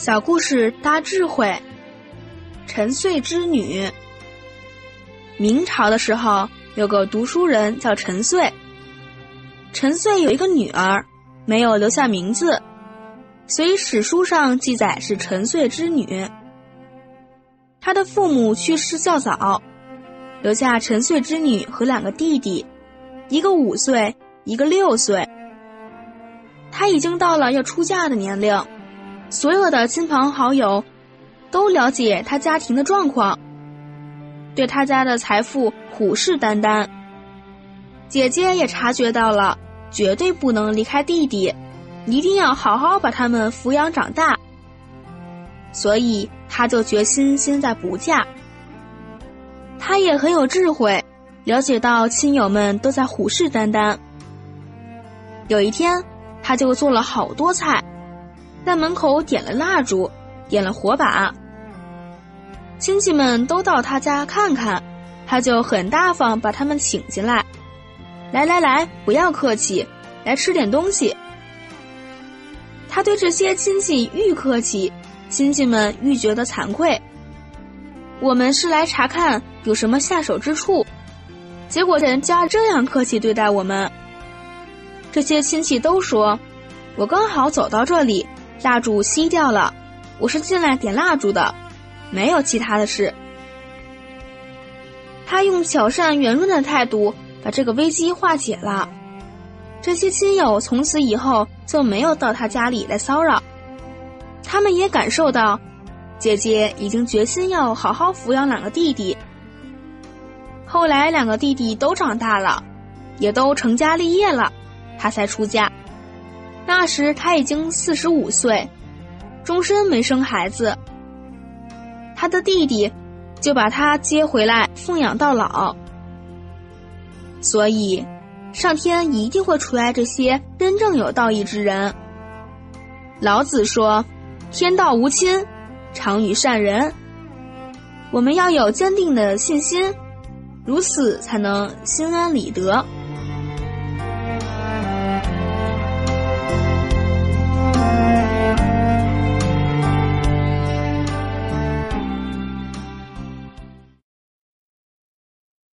小故事大智慧。陈岁之女。明朝的时候，有个读书人叫陈岁。陈岁有一个女儿，没有留下名字，所以史书上记载是陈岁之女。他的父母去世较早，留下陈岁之女和两个弟弟，一个五岁，一个六岁。他已经到了要出嫁的年龄。所有的亲朋好友都了解他家庭的状况，对他家的财富虎视眈眈。姐姐也察觉到了，绝对不能离开弟弟，一定要好好把他们抚养长大。所以，他就决心现在不嫁。他也很有智慧，了解到亲友们都在虎视眈眈。有一天，他就做了好多菜。在门口点了蜡烛，点了火把，亲戚们都到他家看看，他就很大方把他们请进来。来来来，不要客气，来吃点东西。他对这些亲戚愈客气，亲戚们愈觉得惭愧。我们是来查看有什么下手之处，结果人家这样客气对待我们。这些亲戚都说，我刚好走到这里。蜡烛熄掉了，我是进来点蜡烛的，没有其他的事。他用巧善圆润的态度把这个危机化解了，这些亲友从此以后就没有到他家里来骚扰，他们也感受到姐姐已经决心要好好抚养两个弟弟。后来两个弟弟都长大了，也都成家立业了，他才出嫁。那时他已经四十五岁，终身没生孩子。他的弟弟就把他接回来奉养到老。所以，上天一定会出来这些真正有道义之人。老子说：“天道无亲，常与善人。”我们要有坚定的信心，如此才能心安理得。